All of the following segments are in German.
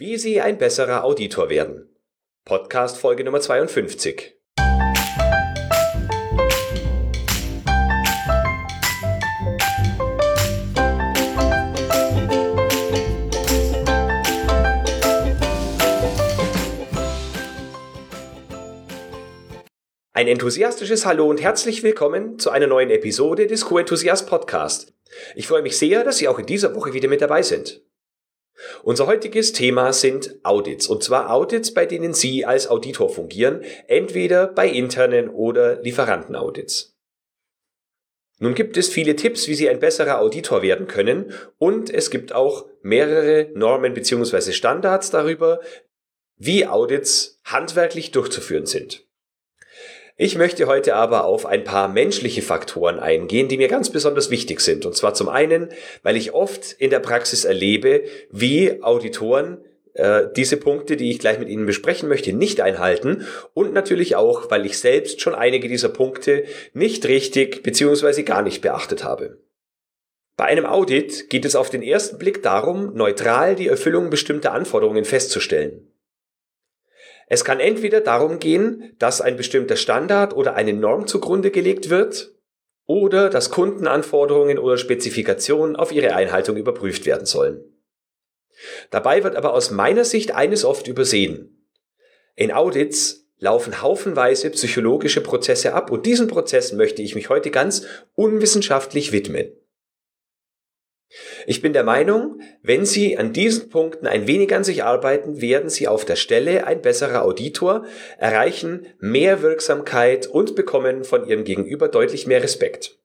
Wie Sie ein besserer Auditor werden. Podcast Folge Nummer 52. Ein enthusiastisches Hallo und herzlich willkommen zu einer neuen Episode des Co-Enthusiast Podcast. Ich freue mich sehr, dass Sie auch in dieser Woche wieder mit dabei sind. Unser heutiges Thema sind Audits, und zwar Audits, bei denen Sie als Auditor fungieren, entweder bei internen oder Lieferantenaudits. Nun gibt es viele Tipps, wie Sie ein besserer Auditor werden können, und es gibt auch mehrere Normen bzw. Standards darüber, wie Audits handwerklich durchzuführen sind. Ich möchte heute aber auf ein paar menschliche Faktoren eingehen, die mir ganz besonders wichtig sind. Und zwar zum einen, weil ich oft in der Praxis erlebe, wie Auditoren äh, diese Punkte, die ich gleich mit Ihnen besprechen möchte, nicht einhalten. Und natürlich auch, weil ich selbst schon einige dieser Punkte nicht richtig bzw. gar nicht beachtet habe. Bei einem Audit geht es auf den ersten Blick darum, neutral die Erfüllung bestimmter Anforderungen festzustellen. Es kann entweder darum gehen, dass ein bestimmter Standard oder eine Norm zugrunde gelegt wird, oder dass Kundenanforderungen oder Spezifikationen auf ihre Einhaltung überprüft werden sollen. Dabei wird aber aus meiner Sicht eines oft übersehen. In Audits laufen haufenweise psychologische Prozesse ab und diesen Prozess möchte ich mich heute ganz unwissenschaftlich widmen. Ich bin der Meinung, wenn Sie an diesen Punkten ein wenig an sich arbeiten, werden Sie auf der Stelle ein besserer Auditor, erreichen mehr Wirksamkeit und bekommen von Ihrem Gegenüber deutlich mehr Respekt.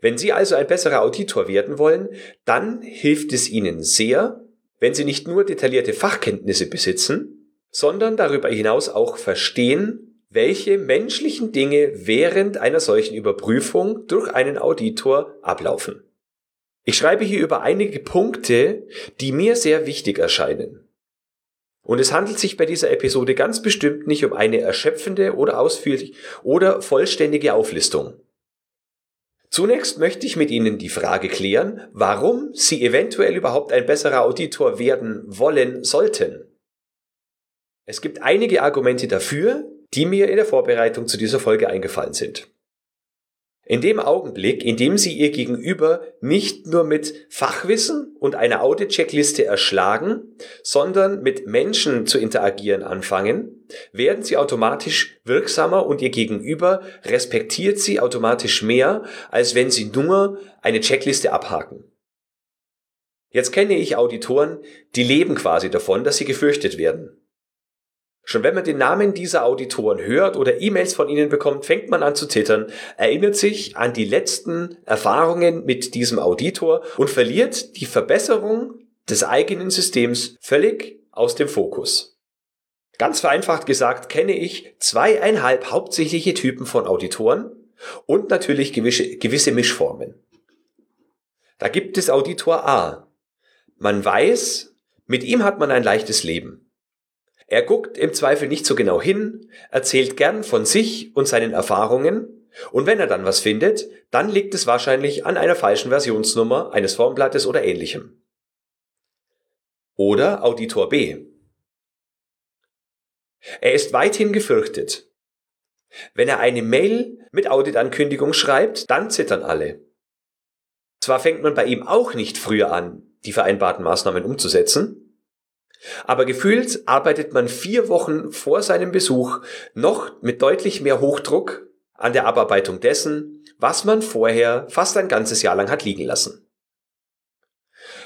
Wenn Sie also ein besserer Auditor werden wollen, dann hilft es Ihnen sehr, wenn Sie nicht nur detaillierte Fachkenntnisse besitzen, sondern darüber hinaus auch verstehen, welche menschlichen Dinge während einer solchen Überprüfung durch einen Auditor ablaufen. Ich schreibe hier über einige Punkte, die mir sehr wichtig erscheinen. Und es handelt sich bei dieser Episode ganz bestimmt nicht um eine erschöpfende oder ausführlich oder vollständige Auflistung. Zunächst möchte ich mit Ihnen die Frage klären, warum Sie eventuell überhaupt ein besserer Auditor werden wollen sollten. Es gibt einige Argumente dafür, die mir in der Vorbereitung zu dieser Folge eingefallen sind. In dem Augenblick, in dem Sie Ihr Gegenüber nicht nur mit Fachwissen und einer Audit-Checkliste erschlagen, sondern mit Menschen zu interagieren anfangen, werden Sie automatisch wirksamer und Ihr Gegenüber respektiert Sie automatisch mehr, als wenn Sie nur eine Checkliste abhaken. Jetzt kenne ich Auditoren, die leben quasi davon, dass sie gefürchtet werden. Schon wenn man den Namen dieser Auditoren hört oder E-Mails von ihnen bekommt, fängt man an zu zittern, erinnert sich an die letzten Erfahrungen mit diesem Auditor und verliert die Verbesserung des eigenen Systems völlig aus dem Fokus. Ganz vereinfacht gesagt kenne ich zweieinhalb hauptsächliche Typen von Auditoren und natürlich gewisse, gewisse Mischformen. Da gibt es Auditor A. Man weiß, mit ihm hat man ein leichtes Leben. Er guckt im Zweifel nicht so genau hin, erzählt gern von sich und seinen Erfahrungen, und wenn er dann was findet, dann liegt es wahrscheinlich an einer falschen Versionsnummer eines Formblattes oder ähnlichem. Oder Auditor B. Er ist weithin gefürchtet. Wenn er eine Mail mit Auditankündigung schreibt, dann zittern alle. Zwar fängt man bei ihm auch nicht früher an, die vereinbarten Maßnahmen umzusetzen, aber gefühlt arbeitet man vier Wochen vor seinem Besuch noch mit deutlich mehr Hochdruck an der Abarbeitung dessen, was man vorher fast ein ganzes Jahr lang hat liegen lassen.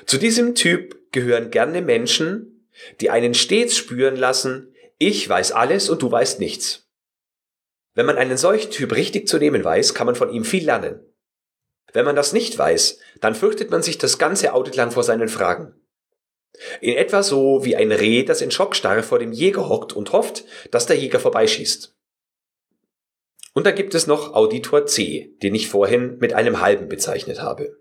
Zu diesem Typ gehören gerne Menschen, die einen stets spüren lassen, ich weiß alles und du weißt nichts. Wenn man einen solchen Typ richtig zu nehmen weiß, kann man von ihm viel lernen. Wenn man das nicht weiß, dann fürchtet man sich das ganze Audit lang vor seinen Fragen. In etwa so wie ein Reh, das in Schockstarre vor dem Jäger hockt und hofft, dass der Jäger vorbeischießt. Und da gibt es noch Auditor C, den ich vorhin mit einem halben bezeichnet habe.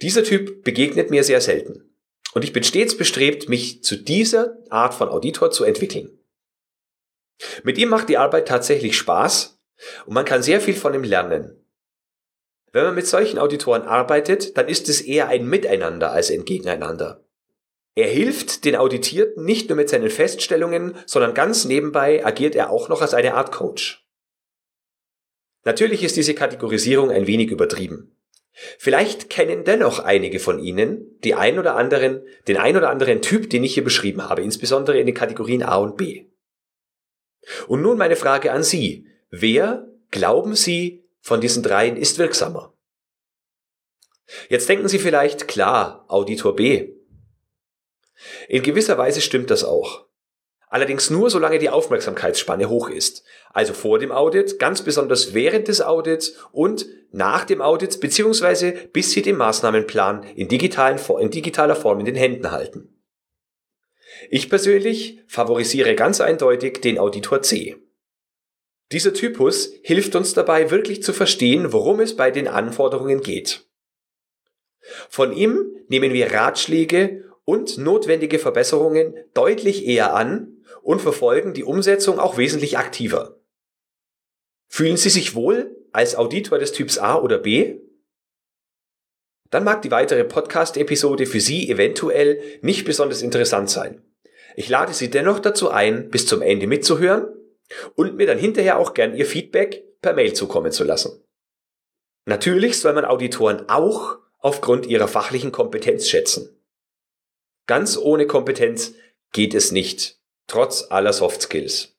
Dieser Typ begegnet mir sehr selten. Und ich bin stets bestrebt, mich zu dieser Art von Auditor zu entwickeln. Mit ihm macht die Arbeit tatsächlich Spaß und man kann sehr viel von ihm lernen. Wenn man mit solchen Auditoren arbeitet, dann ist es eher ein Miteinander als ein Gegeneinander. Er hilft den Auditierten nicht nur mit seinen Feststellungen, sondern ganz nebenbei agiert er auch noch als eine Art Coach. Natürlich ist diese Kategorisierung ein wenig übertrieben. Vielleicht kennen dennoch einige von Ihnen die ein oder anderen, den ein oder anderen Typ, den ich hier beschrieben habe, insbesondere in den Kategorien A und B. Und nun meine Frage an Sie. Wer, glauben Sie, von diesen dreien ist wirksamer? Jetzt denken Sie vielleicht, klar, Auditor B. In gewisser Weise stimmt das auch. Allerdings nur, solange die Aufmerksamkeitsspanne hoch ist. Also vor dem Audit, ganz besonders während des Audits und nach dem Audit, beziehungsweise bis Sie den Maßnahmenplan in, digitalen, in digitaler Form in den Händen halten. Ich persönlich favorisiere ganz eindeutig den Auditor C. Dieser Typus hilft uns dabei wirklich zu verstehen, worum es bei den Anforderungen geht. Von ihm nehmen wir Ratschläge und notwendige Verbesserungen deutlich eher an und verfolgen die Umsetzung auch wesentlich aktiver. Fühlen Sie sich wohl als Auditor des Typs A oder B? Dann mag die weitere Podcast-Episode für Sie eventuell nicht besonders interessant sein. Ich lade Sie dennoch dazu ein, bis zum Ende mitzuhören und mir dann hinterher auch gern Ihr Feedback per Mail zukommen zu lassen. Natürlich soll man Auditoren auch aufgrund ihrer fachlichen Kompetenz schätzen. Ganz ohne Kompetenz geht es nicht, trotz aller Soft Skills.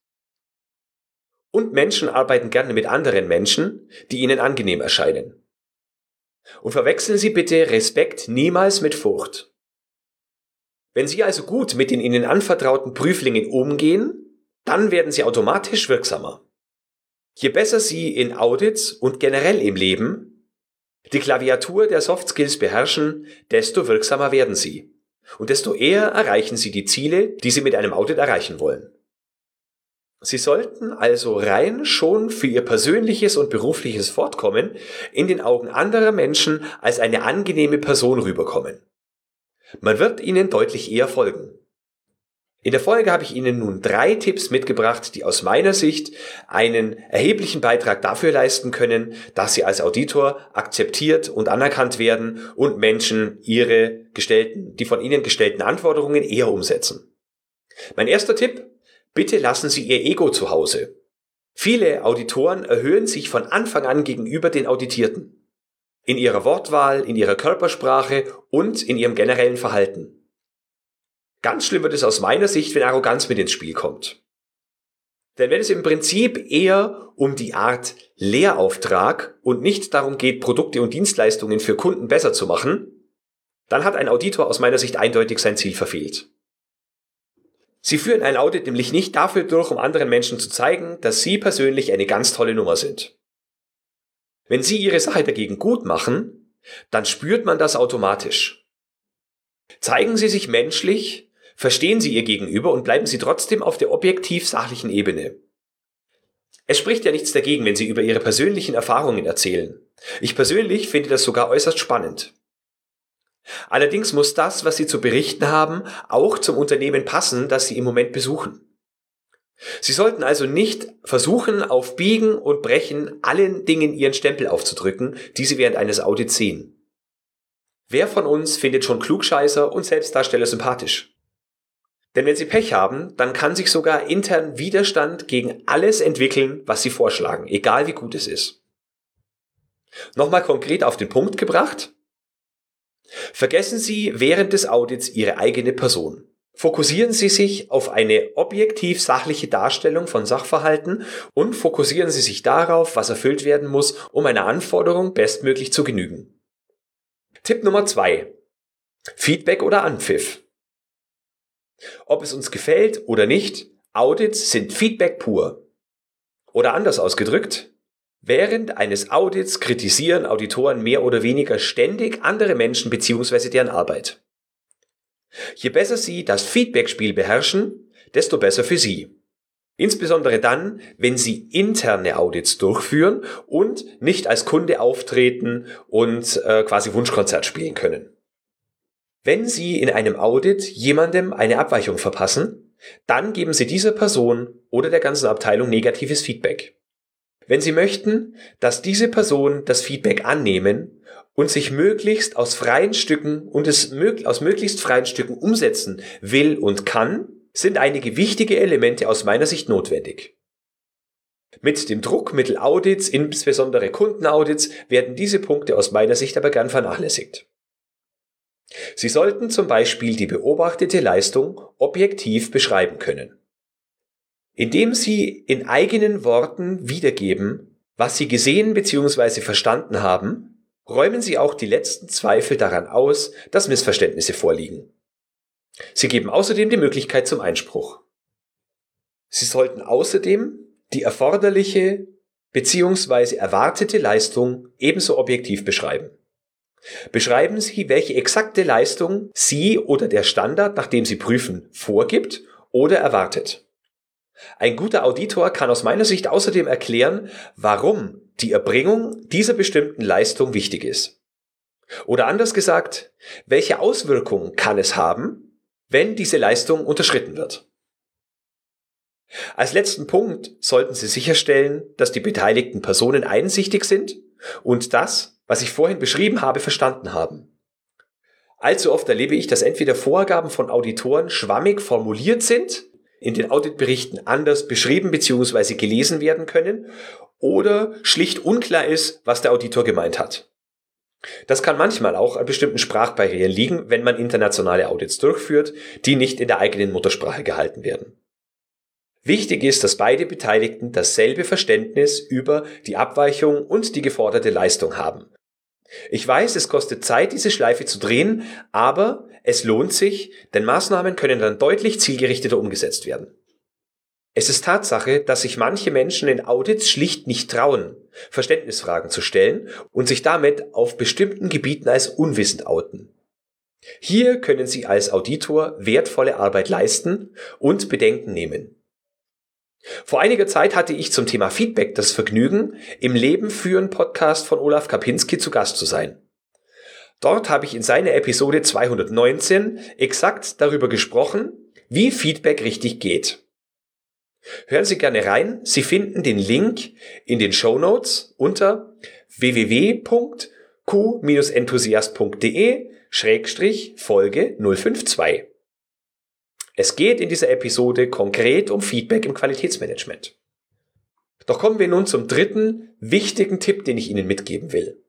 Und Menschen arbeiten gerne mit anderen Menschen, die ihnen angenehm erscheinen. Und verwechseln Sie bitte Respekt niemals mit Furcht. Wenn Sie also gut mit den Ihnen anvertrauten Prüflingen umgehen, dann werden Sie automatisch wirksamer. Je besser Sie in Audits und generell im Leben die Klaviatur der Soft Skills beherrschen, desto wirksamer werden Sie und desto eher erreichen Sie die Ziele, die Sie mit einem Audit erreichen wollen. Sie sollten also rein schon für Ihr persönliches und berufliches Fortkommen in den Augen anderer Menschen als eine angenehme Person rüberkommen. Man wird Ihnen deutlich eher folgen. In der Folge habe ich Ihnen nun drei Tipps mitgebracht, die aus meiner Sicht einen erheblichen Beitrag dafür leisten können, dass Sie als Auditor akzeptiert und anerkannt werden und Menschen ihre gestellten, die von Ihnen gestellten Anforderungen eher umsetzen. Mein erster Tipp, bitte lassen Sie Ihr Ego zu Hause. Viele Auditoren erhöhen sich von Anfang an gegenüber den Auditierten. In ihrer Wortwahl, in ihrer Körpersprache und in ihrem generellen Verhalten. Ganz schlimm wird es aus meiner Sicht, wenn Arroganz mit ins Spiel kommt. Denn wenn es im Prinzip eher um die Art Lehrauftrag und nicht darum geht, Produkte und Dienstleistungen für Kunden besser zu machen, dann hat ein Auditor aus meiner Sicht eindeutig sein Ziel verfehlt. Sie führen ein Audit nämlich nicht dafür durch, um anderen Menschen zu zeigen, dass Sie persönlich eine ganz tolle Nummer sind. Wenn Sie Ihre Sache dagegen gut machen, dann spürt man das automatisch. Zeigen Sie sich menschlich, Verstehen Sie Ihr Gegenüber und bleiben Sie trotzdem auf der objektiv sachlichen Ebene. Es spricht ja nichts dagegen, wenn Sie über Ihre persönlichen Erfahrungen erzählen. Ich persönlich finde das sogar äußerst spannend. Allerdings muss das, was Sie zu berichten haben, auch zum Unternehmen passen, das Sie im Moment besuchen. Sie sollten also nicht versuchen, auf Biegen und Brechen allen Dingen Ihren Stempel aufzudrücken, die Sie während eines Audits sehen. Wer von uns findet schon Klugscheißer und Selbstdarsteller sympathisch? Denn wenn Sie Pech haben, dann kann sich sogar intern Widerstand gegen alles entwickeln, was Sie vorschlagen, egal wie gut es ist. Nochmal konkret auf den Punkt gebracht. Vergessen Sie während des Audits Ihre eigene Person. Fokussieren Sie sich auf eine objektiv sachliche Darstellung von Sachverhalten und fokussieren Sie sich darauf, was erfüllt werden muss, um einer Anforderung bestmöglich zu genügen. Tipp Nummer zwei: Feedback oder Anpfiff. Ob es uns gefällt oder nicht, Audits sind Feedback pur. Oder anders ausgedrückt, während eines Audits kritisieren Auditoren mehr oder weniger ständig andere Menschen bzw. deren Arbeit. Je besser Sie das Feedback-Spiel beherrschen, desto besser für Sie. Insbesondere dann, wenn Sie interne Audits durchführen und nicht als Kunde auftreten und äh, quasi Wunschkonzert spielen können. Wenn Sie in einem Audit jemandem eine Abweichung verpassen, dann geben Sie dieser Person oder der ganzen Abteilung negatives Feedback. Wenn Sie möchten, dass diese Person das Feedback annehmen und sich möglichst aus freien Stücken und es aus möglichst freien Stücken umsetzen will und kann, sind einige wichtige Elemente aus meiner Sicht notwendig. Mit dem Druckmittel Audits, insbesondere Kundenaudits, werden diese Punkte aus meiner Sicht aber gern vernachlässigt. Sie sollten zum Beispiel die beobachtete Leistung objektiv beschreiben können. Indem Sie in eigenen Worten wiedergeben, was Sie gesehen bzw. verstanden haben, räumen Sie auch die letzten Zweifel daran aus, dass Missverständnisse vorliegen. Sie geben außerdem die Möglichkeit zum Einspruch. Sie sollten außerdem die erforderliche bzw. erwartete Leistung ebenso objektiv beschreiben. Beschreiben Sie, welche exakte Leistung Sie oder der Standard, nach dem Sie prüfen, vorgibt oder erwartet. Ein guter Auditor kann aus meiner Sicht außerdem erklären, warum die Erbringung dieser bestimmten Leistung wichtig ist. Oder anders gesagt, welche Auswirkungen kann es haben, wenn diese Leistung unterschritten wird. Als letzten Punkt sollten Sie sicherstellen, dass die beteiligten Personen einsichtig sind und das, was ich vorhin beschrieben habe, verstanden haben. Allzu oft erlebe ich, dass entweder Vorgaben von Auditoren schwammig formuliert sind, in den Auditberichten anders beschrieben bzw. gelesen werden können oder schlicht unklar ist, was der Auditor gemeint hat. Das kann manchmal auch an bestimmten Sprachbarrieren liegen, wenn man internationale Audits durchführt, die nicht in der eigenen Muttersprache gehalten werden. Wichtig ist, dass beide Beteiligten dasselbe Verständnis über die Abweichung und die geforderte Leistung haben. Ich weiß, es kostet Zeit, diese Schleife zu drehen, aber es lohnt sich, denn Maßnahmen können dann deutlich zielgerichteter umgesetzt werden. Es ist Tatsache, dass sich manche Menschen in Audits schlicht nicht trauen, Verständnisfragen zu stellen und sich damit auf bestimmten Gebieten als unwissend outen. Hier können Sie als Auditor wertvolle Arbeit leisten und Bedenken nehmen. Vor einiger Zeit hatte ich zum Thema Feedback das Vergnügen, im Leben führen Podcast von Olaf Kapinski zu Gast zu sein. Dort habe ich in seiner Episode 219 exakt darüber gesprochen, wie Feedback richtig geht. Hören Sie gerne rein. Sie finden den Link in den Show Notes unter www.q-enthusiast.de Schrägstrich Folge 052. Es geht in dieser Episode konkret um Feedback im Qualitätsmanagement. Doch kommen wir nun zum dritten wichtigen Tipp, den ich Ihnen mitgeben will.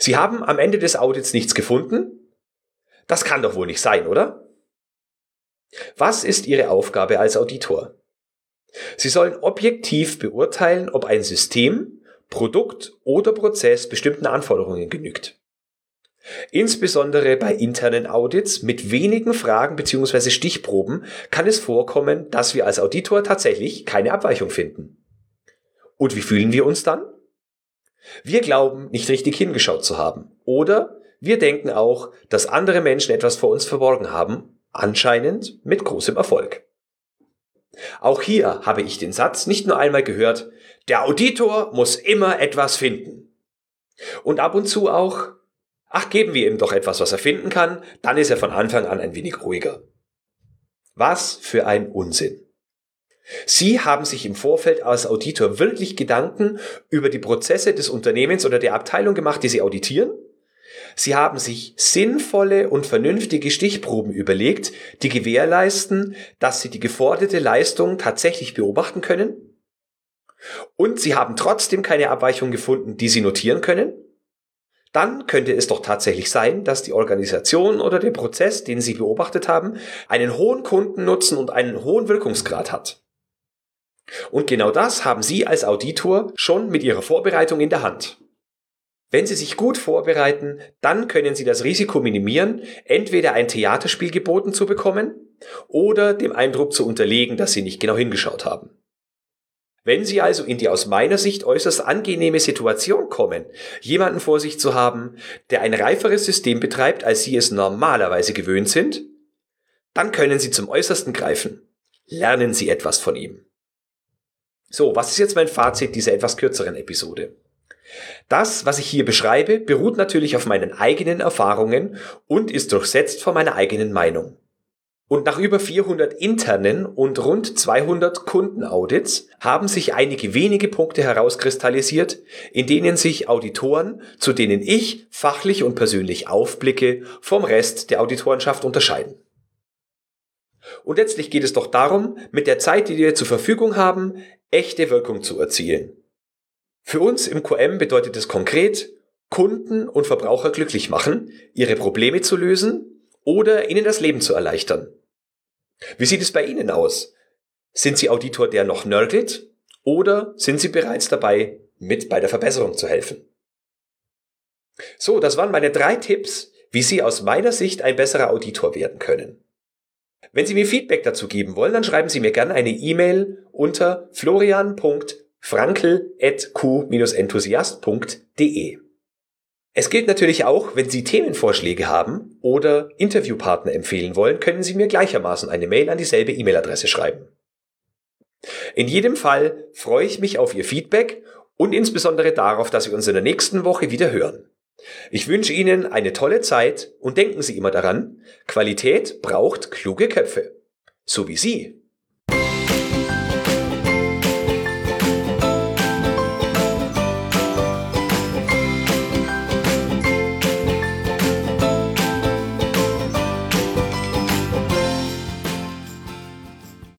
Sie haben am Ende des Audits nichts gefunden? Das kann doch wohl nicht sein, oder? Was ist Ihre Aufgabe als Auditor? Sie sollen objektiv beurteilen, ob ein System, Produkt oder Prozess bestimmten Anforderungen genügt. Insbesondere bei internen Audits mit wenigen Fragen bzw. Stichproben kann es vorkommen, dass wir als Auditor tatsächlich keine Abweichung finden. Und wie fühlen wir uns dann? Wir glauben, nicht richtig hingeschaut zu haben. Oder wir denken auch, dass andere Menschen etwas vor uns verborgen haben, anscheinend mit großem Erfolg. Auch hier habe ich den Satz nicht nur einmal gehört, der Auditor muss immer etwas finden. Und ab und zu auch, Ach, geben wir ihm doch etwas, was er finden kann, dann ist er von Anfang an ein wenig ruhiger. Was für ein Unsinn. Sie haben sich im Vorfeld als Auditor wirklich Gedanken über die Prozesse des Unternehmens oder der Abteilung gemacht, die Sie auditieren? Sie haben sich sinnvolle und vernünftige Stichproben überlegt, die gewährleisten, dass Sie die geforderte Leistung tatsächlich beobachten können? Und Sie haben trotzdem keine Abweichung gefunden, die Sie notieren können? Dann könnte es doch tatsächlich sein, dass die Organisation oder der Prozess, den Sie beobachtet haben, einen hohen Kundennutzen und einen hohen Wirkungsgrad hat. Und genau das haben Sie als Auditor schon mit Ihrer Vorbereitung in der Hand. Wenn Sie sich gut vorbereiten, dann können Sie das Risiko minimieren, entweder ein Theaterspiel geboten zu bekommen oder dem Eindruck zu unterlegen, dass Sie nicht genau hingeschaut haben. Wenn Sie also in die aus meiner Sicht äußerst angenehme Situation kommen, jemanden vor sich zu haben, der ein reiferes System betreibt, als Sie es normalerweise gewöhnt sind, dann können Sie zum Äußersten greifen. Lernen Sie etwas von ihm. So, was ist jetzt mein Fazit dieser etwas kürzeren Episode? Das, was ich hier beschreibe, beruht natürlich auf meinen eigenen Erfahrungen und ist durchsetzt von meiner eigenen Meinung. Und nach über 400 internen und rund 200 Kundenaudits haben sich einige wenige Punkte herauskristallisiert, in denen sich Auditoren, zu denen ich fachlich und persönlich aufblicke, vom Rest der Auditorenschaft unterscheiden. Und letztlich geht es doch darum, mit der Zeit, die wir zur Verfügung haben, echte Wirkung zu erzielen. Für uns im QM bedeutet es konkret, Kunden und Verbraucher glücklich machen, ihre Probleme zu lösen oder ihnen das Leben zu erleichtern. Wie sieht es bei Ihnen aus? Sind Sie Auditor, der noch nörgelt oder sind Sie bereits dabei, mit bei der Verbesserung zu helfen? So, das waren meine drei Tipps, wie Sie aus meiner Sicht ein besserer Auditor werden können. Wenn Sie mir Feedback dazu geben wollen, dann schreiben Sie mir gerne eine E-Mail unter florian.frankel.q-enthusiast.de. Es gilt natürlich auch, wenn Sie Themenvorschläge haben oder Interviewpartner empfehlen wollen, können Sie mir gleichermaßen eine Mail an dieselbe E-Mail-Adresse schreiben. In jedem Fall freue ich mich auf Ihr Feedback und insbesondere darauf, dass wir uns in der nächsten Woche wieder hören. Ich wünsche Ihnen eine tolle Zeit und denken Sie immer daran, Qualität braucht kluge Köpfe. So wie Sie.